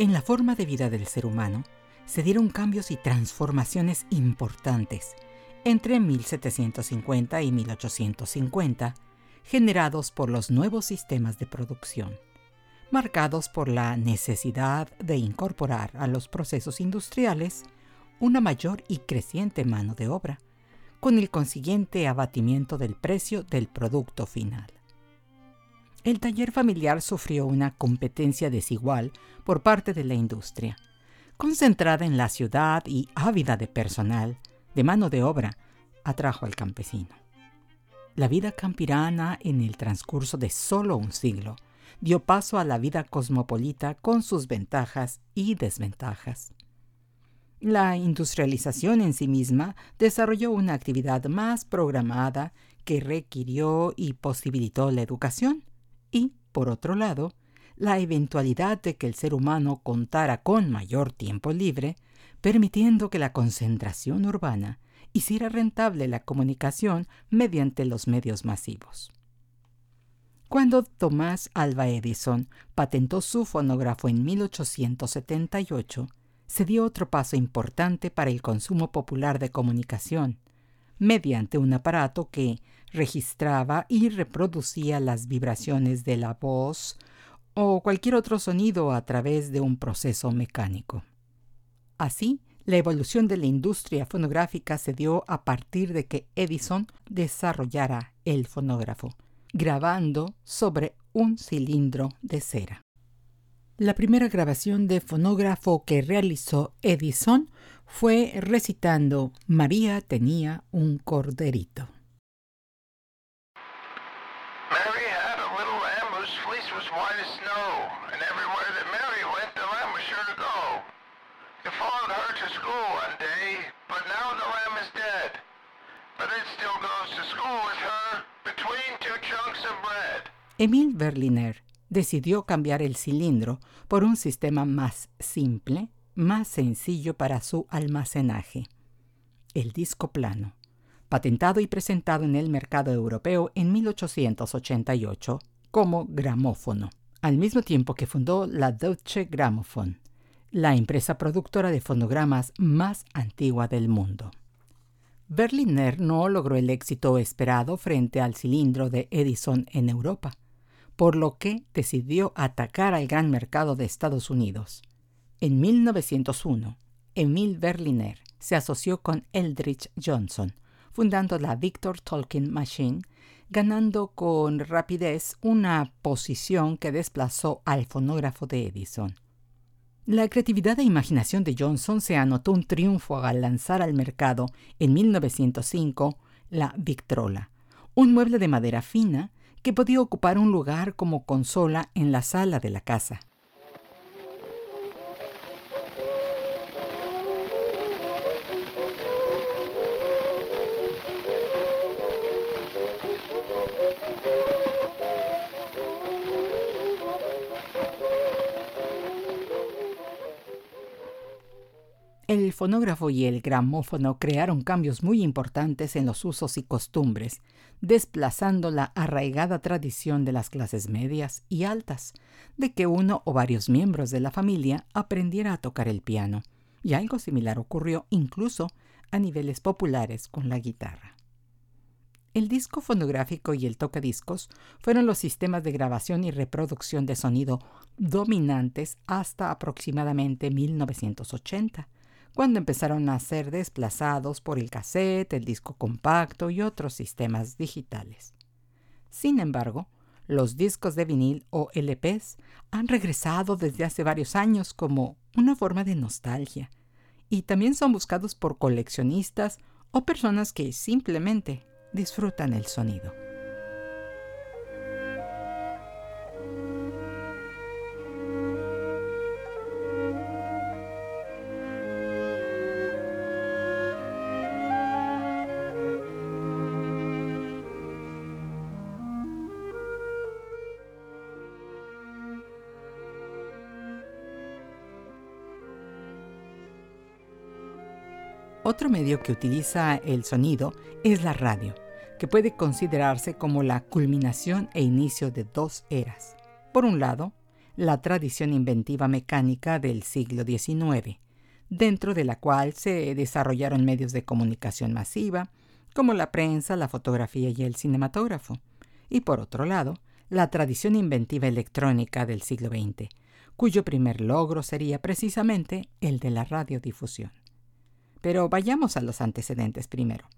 En la forma de vida del ser humano se dieron cambios y transformaciones importantes entre 1750 y 1850, generados por los nuevos sistemas de producción, marcados por la necesidad de incorporar a los procesos industriales una mayor y creciente mano de obra, con el consiguiente abatimiento del precio del producto final. El taller familiar sufrió una competencia desigual por parte de la industria, concentrada en la ciudad y ávida de personal, de mano de obra, atrajo al campesino. La vida campirana en el transcurso de solo un siglo dio paso a la vida cosmopolita con sus ventajas y desventajas. La industrialización en sí misma desarrolló una actividad más programada que requirió y posibilitó la educación, y, por otro lado, la eventualidad de que el ser humano contara con mayor tiempo libre, permitiendo que la concentración urbana hiciera rentable la comunicación mediante los medios masivos. Cuando Tomás Alva Edison patentó su fonógrafo en 1878, se dio otro paso importante para el consumo popular de comunicación, mediante un aparato que registraba y reproducía las vibraciones de la voz o cualquier otro sonido a través de un proceso mecánico. Así, la evolución de la industria fonográfica se dio a partir de que Edison desarrollara el fonógrafo, grabando sobre un cilindro de cera. La primera grabación de fonógrafo que realizó Edison fue recitando María tenía un corderito. Mary had a little lamb whose fleece was white as snow, and everywhere that Mary went, the lamb was sure to go. It followed her to school one day, but now the lamb is dead. But it still goes to school with her between two chunks of bread. Emil Berliner decidió cambiar el cilindro por un sistema más simple, más sencillo para su almacenaje, el disco plano, patentado y presentado en el mercado europeo en 1888 como gramófono, al mismo tiempo que fundó la Deutsche Grammophon, la empresa productora de fonogramas más antigua del mundo. Berliner no logró el éxito esperado frente al cilindro de Edison en Europa, por lo que decidió atacar al gran mercado de Estados Unidos. En 1901, Emil Berliner se asoció con Eldridge Johnson, fundando la Victor Tolkien Machine, ganando con rapidez una posición que desplazó al fonógrafo de Edison. La creatividad e imaginación de Johnson se anotó un triunfo al lanzar al mercado en 1905 la Victrola, un mueble de madera fina que podía ocupar un lugar como consola en la sala de la casa. El fonógrafo y el gramófono crearon cambios muy importantes en los usos y costumbres, desplazando la arraigada tradición de las clases medias y altas, de que uno o varios miembros de la familia aprendiera a tocar el piano, y algo similar ocurrió incluso a niveles populares con la guitarra. El disco fonográfico y el tocadiscos fueron los sistemas de grabación y reproducción de sonido dominantes hasta aproximadamente 1980 cuando empezaron a ser desplazados por el cassette, el disco compacto y otros sistemas digitales. Sin embargo, los discos de vinil o LPs han regresado desde hace varios años como una forma de nostalgia y también son buscados por coleccionistas o personas que simplemente disfrutan el sonido. Otro medio que utiliza el sonido es la radio, que puede considerarse como la culminación e inicio de dos eras. Por un lado, la tradición inventiva mecánica del siglo XIX, dentro de la cual se desarrollaron medios de comunicación masiva, como la prensa, la fotografía y el cinematógrafo. Y por otro lado, la tradición inventiva electrónica del siglo XX, cuyo primer logro sería precisamente el de la radiodifusión. Pero vayamos a los antecedentes primero.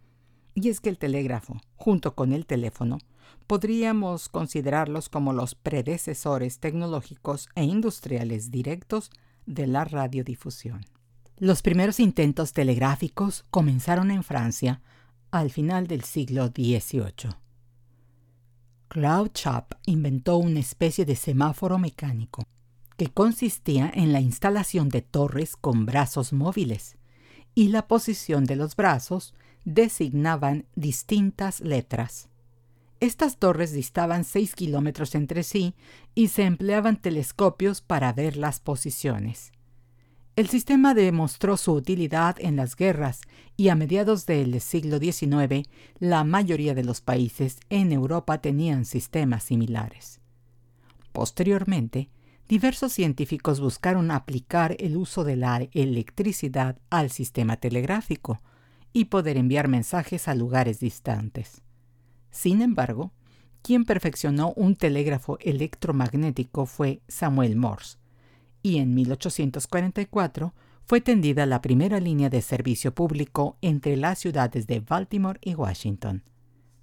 Y es que el telégrafo, junto con el teléfono, podríamos considerarlos como los predecesores tecnológicos e industriales directos de la radiodifusión. Los primeros intentos telegráficos comenzaron en Francia al final del siglo XVIII. Claude Chap inventó una especie de semáforo mecánico que consistía en la instalación de torres con brazos móviles y la posición de los brazos designaban distintas letras. Estas torres distaban 6 kilómetros entre sí y se empleaban telescopios para ver las posiciones. El sistema demostró su utilidad en las guerras y a mediados del siglo XIX la mayoría de los países en Europa tenían sistemas similares. Posteriormente, diversos científicos buscaron aplicar el uso de la electricidad al sistema telegráfico y poder enviar mensajes a lugares distantes. Sin embargo, quien perfeccionó un telégrafo electromagnético fue Samuel Morse, y en 1844 fue tendida la primera línea de servicio público entre las ciudades de Baltimore y Washington.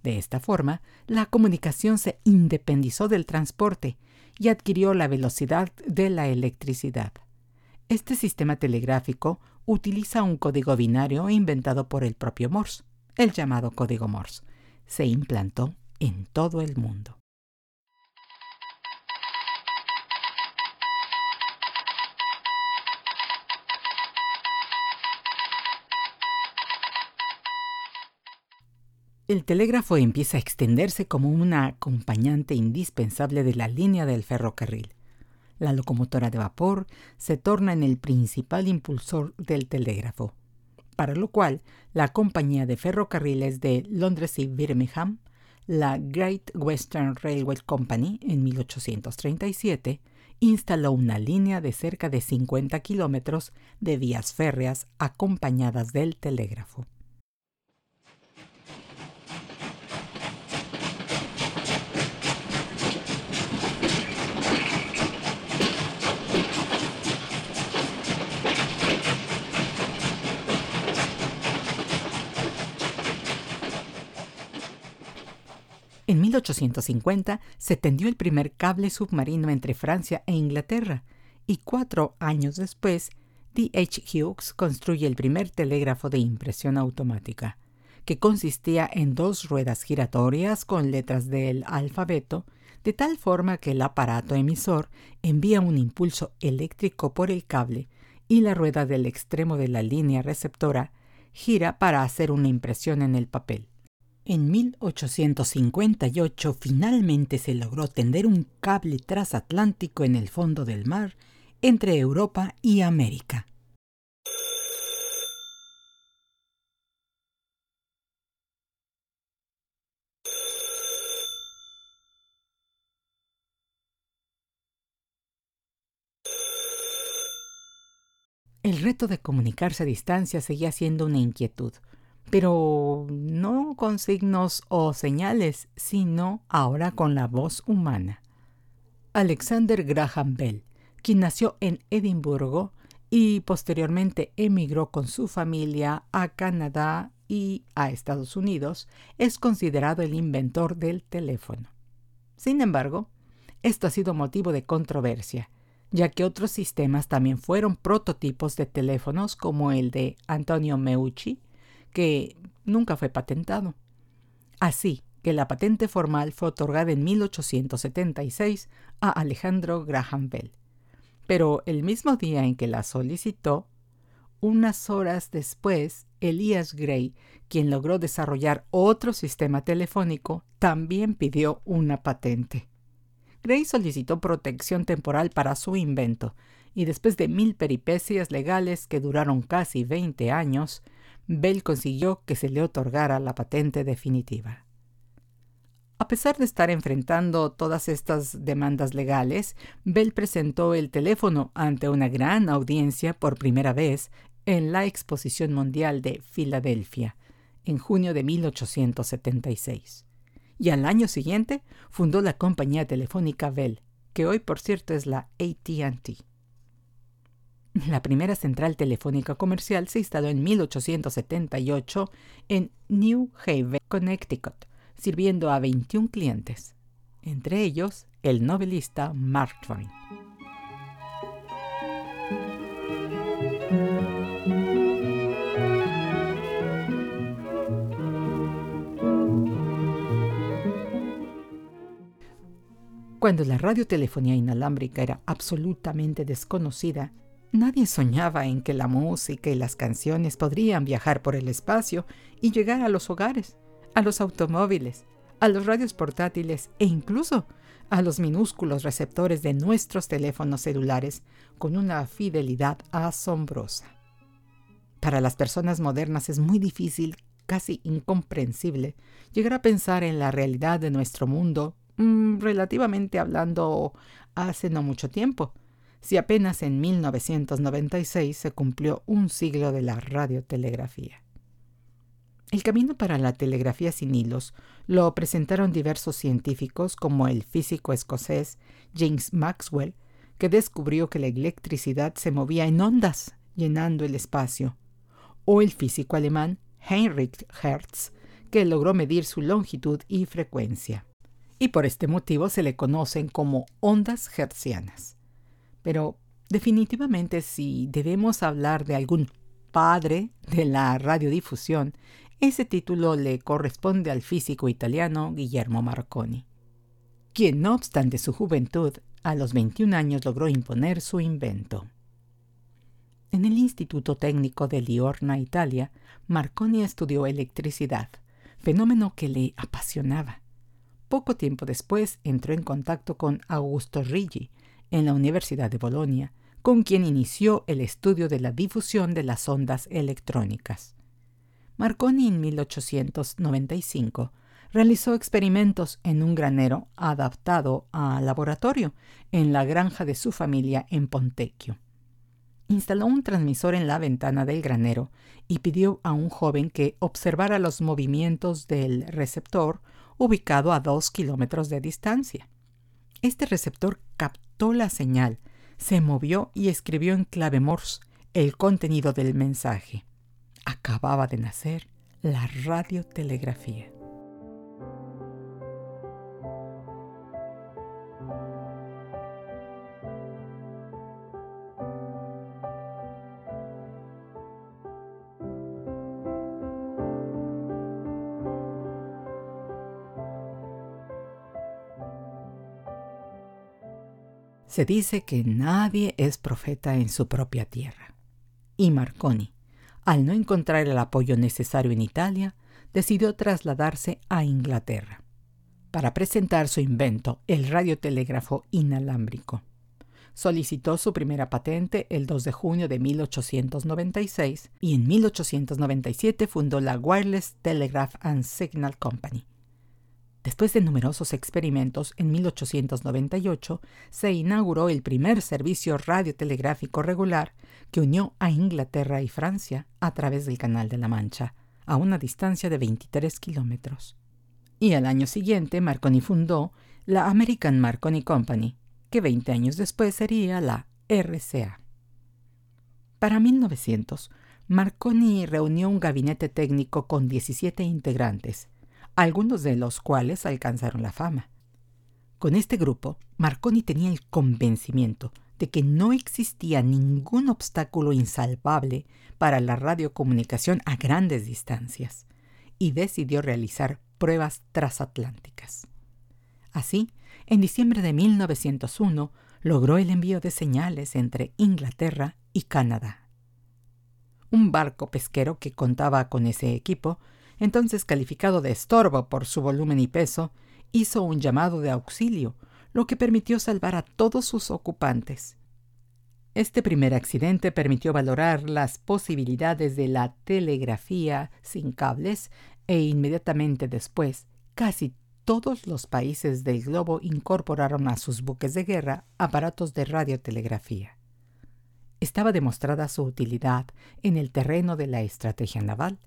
De esta forma, la comunicación se independizó del transporte y adquirió la velocidad de la electricidad. Este sistema telegráfico utiliza un código binario inventado por el propio Morse, el llamado código Morse. Se implantó en todo el mundo. El telégrafo empieza a extenderse como una acompañante indispensable de la línea del ferrocarril. La locomotora de vapor se torna en el principal impulsor del telégrafo, para lo cual la compañía de ferrocarriles de Londres y Birmingham, la Great Western Railway Company, en 1837, instaló una línea de cerca de 50 kilómetros de vías férreas acompañadas del telégrafo. En 1850 se tendió el primer cable submarino entre Francia e Inglaterra y cuatro años después D. H. Hughes construye el primer telégrafo de impresión automática, que consistía en dos ruedas giratorias con letras del alfabeto, de tal forma que el aparato emisor envía un impulso eléctrico por el cable y la rueda del extremo de la línea receptora gira para hacer una impresión en el papel. En 1858 finalmente se logró tender un cable transatlántico en el fondo del mar entre Europa y América. El reto de comunicarse a distancia seguía siendo una inquietud pero no con signos o señales, sino ahora con la voz humana. Alexander Graham Bell, quien nació en Edimburgo y posteriormente emigró con su familia a Canadá y a Estados Unidos, es considerado el inventor del teléfono. Sin embargo, esto ha sido motivo de controversia, ya que otros sistemas también fueron prototipos de teléfonos como el de Antonio Meucci, que nunca fue patentado. Así que la patente formal fue otorgada en 1876 a Alejandro Graham Bell. Pero el mismo día en que la solicitó, unas horas después, Elias Gray, quien logró desarrollar otro sistema telefónico, también pidió una patente. Gray solicitó protección temporal para su invento, y después de mil peripecias legales que duraron casi 20 años, Bell consiguió que se le otorgara la patente definitiva. A pesar de estar enfrentando todas estas demandas legales, Bell presentó el teléfono ante una gran audiencia por primera vez en la Exposición Mundial de Filadelfia, en junio de 1876. Y al año siguiente fundó la compañía telefónica Bell, que hoy por cierto es la ATT. La primera central telefónica comercial se instaló en 1878 en New Haven, Connecticut, sirviendo a 21 clientes, entre ellos el novelista Mark Twain. Cuando la radiotelefonía inalámbrica era absolutamente desconocida, Nadie soñaba en que la música y las canciones podrían viajar por el espacio y llegar a los hogares, a los automóviles, a los radios portátiles e incluso a los minúsculos receptores de nuestros teléfonos celulares con una fidelidad asombrosa. Para las personas modernas es muy difícil, casi incomprensible, llegar a pensar en la realidad de nuestro mundo, mm, relativamente hablando, hace no mucho tiempo si apenas en 1996 se cumplió un siglo de la radiotelegrafía. El camino para la telegrafía sin hilos lo presentaron diversos científicos como el físico escocés James Maxwell, que descubrió que la electricidad se movía en ondas llenando el espacio, o el físico alemán Heinrich Hertz, que logró medir su longitud y frecuencia. Y por este motivo se le conocen como ondas hertzianas. Pero definitivamente si debemos hablar de algún padre de la radiodifusión, ese título le corresponde al físico italiano Guillermo Marconi, quien no obstante su juventud, a los 21 años logró imponer su invento. En el Instituto Técnico de Liorna, Italia, Marconi estudió electricidad, fenómeno que le apasionaba. Poco tiempo después entró en contacto con Augusto Riggi, en la Universidad de Bolonia, con quien inició el estudio de la difusión de las ondas electrónicas. Marconi en 1895 realizó experimentos en un granero adaptado a laboratorio en la granja de su familia en Pontecchio. Instaló un transmisor en la ventana del granero y pidió a un joven que observara los movimientos del receptor ubicado a dos kilómetros de distancia. Este receptor captó la señal, se movió y escribió en clave Morse el contenido del mensaje. Acababa de nacer la radiotelegrafía. Se dice que nadie es profeta en su propia tierra. Y Marconi, al no encontrar el apoyo necesario en Italia, decidió trasladarse a Inglaterra para presentar su invento, el radiotelégrafo inalámbrico. Solicitó su primera patente el 2 de junio de 1896 y en 1897 fundó la Wireless Telegraph and Signal Company, Después de numerosos experimentos, en 1898 se inauguró el primer servicio radiotelegráfico regular que unió a Inglaterra y Francia a través del Canal de la Mancha, a una distancia de 23 kilómetros. Y al año siguiente Marconi fundó la American Marconi Company, que 20 años después sería la RCA. Para 1900, Marconi reunió un gabinete técnico con 17 integrantes, algunos de los cuales alcanzaron la fama. Con este grupo, Marconi tenía el convencimiento de que no existía ningún obstáculo insalvable para la radiocomunicación a grandes distancias y decidió realizar pruebas transatlánticas. Así, en diciembre de 1901 logró el envío de señales entre Inglaterra y Canadá. Un barco pesquero que contaba con ese equipo, entonces calificado de estorbo por su volumen y peso, hizo un llamado de auxilio, lo que permitió salvar a todos sus ocupantes. Este primer accidente permitió valorar las posibilidades de la telegrafía sin cables e inmediatamente después casi todos los países del globo incorporaron a sus buques de guerra aparatos de radiotelegrafía. Estaba demostrada su utilidad en el terreno de la estrategia naval,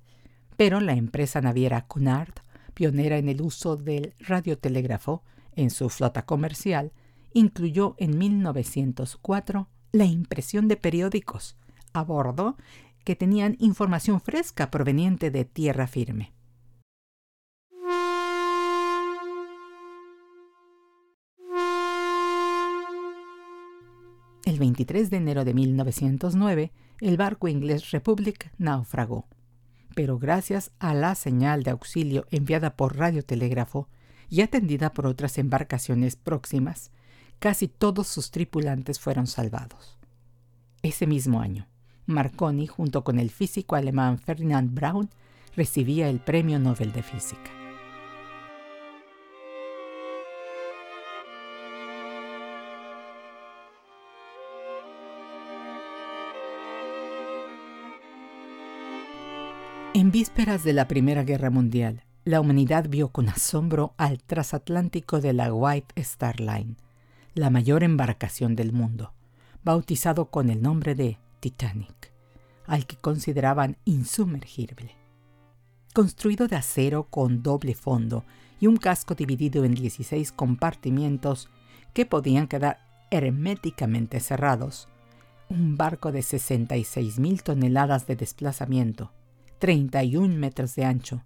pero la empresa naviera Cunard, pionera en el uso del radiotelégrafo en su flota comercial, incluyó en 1904 la impresión de periódicos a bordo que tenían información fresca proveniente de tierra firme. El 23 de enero de 1909, el barco inglés Republic naufragó, pero gracias a la señal de auxilio enviada por radiotelégrafo y atendida por otras embarcaciones próximas, casi todos sus tripulantes fueron salvados. Ese mismo año, Marconi, junto con el físico alemán Ferdinand Braun, recibía el Premio Nobel de Física. En vísperas de la Primera Guerra Mundial, la humanidad vio con asombro al transatlántico de la White Star Line, la mayor embarcación del mundo, bautizado con el nombre de Titanic, al que consideraban insumergible. Construido de acero con doble fondo y un casco dividido en 16 compartimientos que podían quedar herméticamente cerrados, un barco de 66.000 toneladas de desplazamiento, 31 metros de ancho,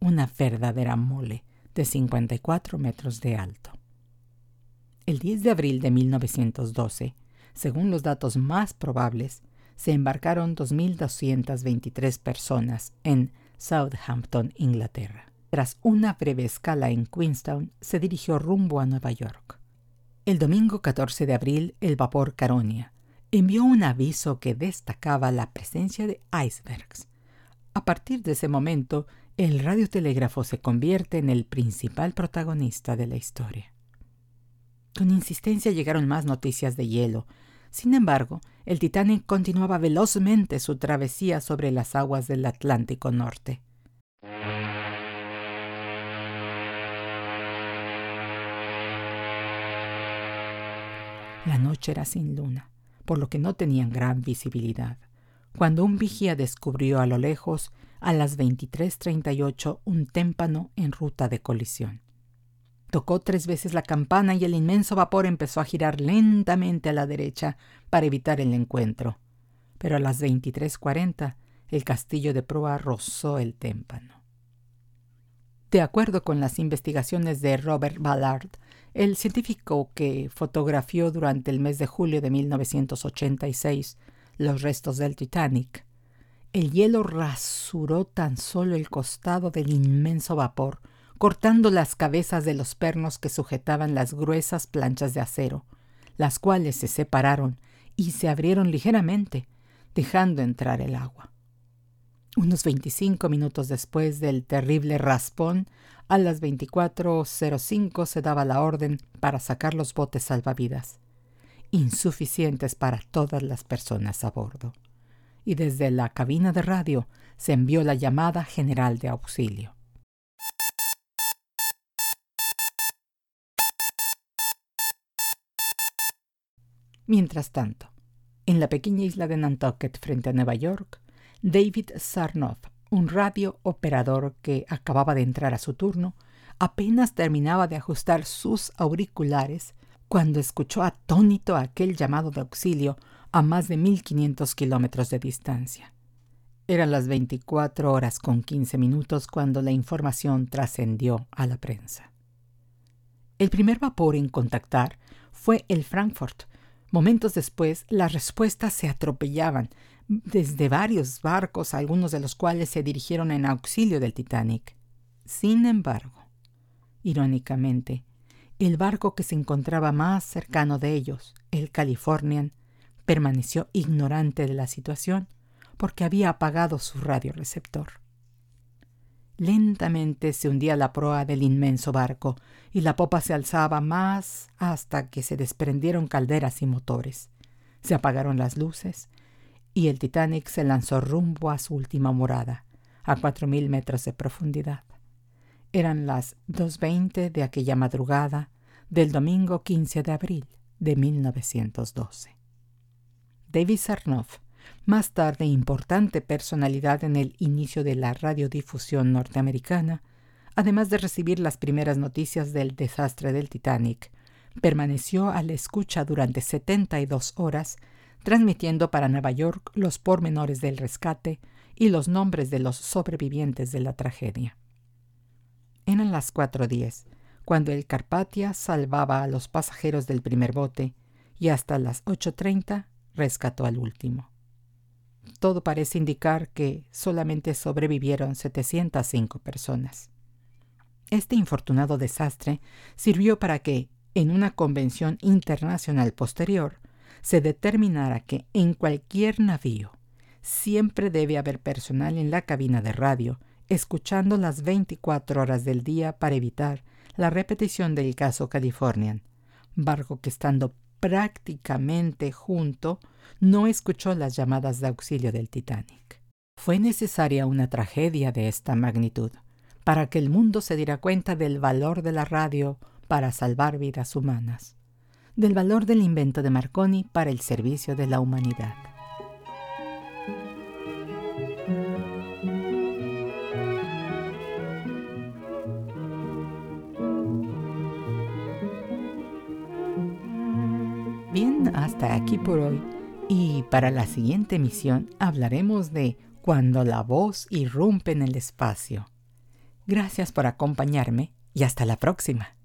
una verdadera mole de 54 metros de alto. El 10 de abril de 1912, según los datos más probables, se embarcaron 2.223 personas en Southampton, Inglaterra. Tras una breve escala en Queenstown, se dirigió rumbo a Nueva York. El domingo 14 de abril, el vapor Caronia envió un aviso que destacaba la presencia de icebergs a partir de ese momento, el radiotelégrafo se convierte en el principal protagonista de la historia. Con insistencia llegaron más noticias de hielo. Sin embargo, el Titanic continuaba velozmente su travesía sobre las aguas del Atlántico Norte. La noche era sin luna, por lo que no tenían gran visibilidad cuando un vigía descubrió a lo lejos, a las 23.38, un témpano en ruta de colisión. Tocó tres veces la campana y el inmenso vapor empezó a girar lentamente a la derecha para evitar el encuentro. Pero a las 23.40 el castillo de proa rozó el témpano. De acuerdo con las investigaciones de Robert Ballard, el científico que fotografió durante el mes de julio de 1986 los restos del Titanic. El hielo rasuró tan solo el costado del inmenso vapor, cortando las cabezas de los pernos que sujetaban las gruesas planchas de acero, las cuales se separaron y se abrieron ligeramente, dejando entrar el agua. Unos 25 minutos después del terrible raspón, a las 24.05 se daba la orden para sacar los botes salvavidas insuficientes para todas las personas a bordo. Y desde la cabina de radio se envió la llamada general de auxilio. Mientras tanto, en la pequeña isla de Nantucket frente a Nueva York, David Sarnoff, un radio operador que acababa de entrar a su turno, apenas terminaba de ajustar sus auriculares cuando escuchó atónito aquel llamado de auxilio a más de 1500 kilómetros de distancia. Eran las 24 horas con 15 minutos cuando la información trascendió a la prensa. El primer vapor en contactar fue el Frankfurt. Momentos después, las respuestas se atropellaban desde varios barcos, algunos de los cuales se dirigieron en auxilio del Titanic. Sin embargo, irónicamente, el barco que se encontraba más cercano de ellos, el Californian, permaneció ignorante de la situación porque había apagado su radioreceptor. Lentamente se hundía la proa del inmenso barco y la popa se alzaba más hasta que se desprendieron calderas y motores. Se apagaron las luces y el Titanic se lanzó rumbo a su última morada, a cuatro mil metros de profundidad. Eran las 2.20 de aquella madrugada del domingo 15 de abril de 1912. David Sarnoff más tarde importante personalidad en el inicio de la radiodifusión norteamericana, además de recibir las primeras noticias del desastre del Titanic, permaneció a la escucha durante 72 horas, transmitiendo para Nueva York los pormenores del rescate y los nombres de los sobrevivientes de la tragedia. Eran las 4.10, cuando el Carpatia salvaba a los pasajeros del primer bote, y hasta las 8.30 rescató al último todo parece indicar que solamente sobrevivieron 705 personas. Este infortunado desastre sirvió para que, en una convención internacional posterior, se determinara que en cualquier navío siempre debe haber personal en la cabina de radio, escuchando las 24 horas del día para evitar la repetición del caso Californian, barco que estando prácticamente junto, no escuchó las llamadas de auxilio del Titanic. Fue necesaria una tragedia de esta magnitud para que el mundo se diera cuenta del valor de la radio para salvar vidas humanas, del valor del invento de Marconi para el servicio de la humanidad. Aquí por hoy. Y para la siguiente emisión hablaremos de cuando la voz irrumpe en el espacio. Gracias por acompañarme y hasta la próxima.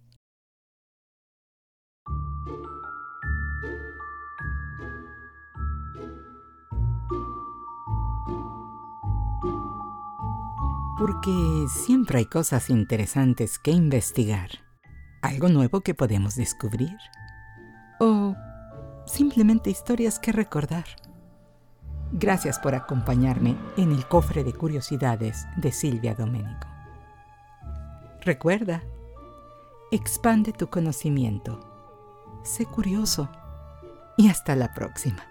Porque siempre hay cosas interesantes que investigar, algo nuevo que podemos descubrir. O simplemente historias que recordar. Gracias por acompañarme en el cofre de curiosidades de Silvia Domenico. Recuerda, expande tu conocimiento, sé curioso y hasta la próxima.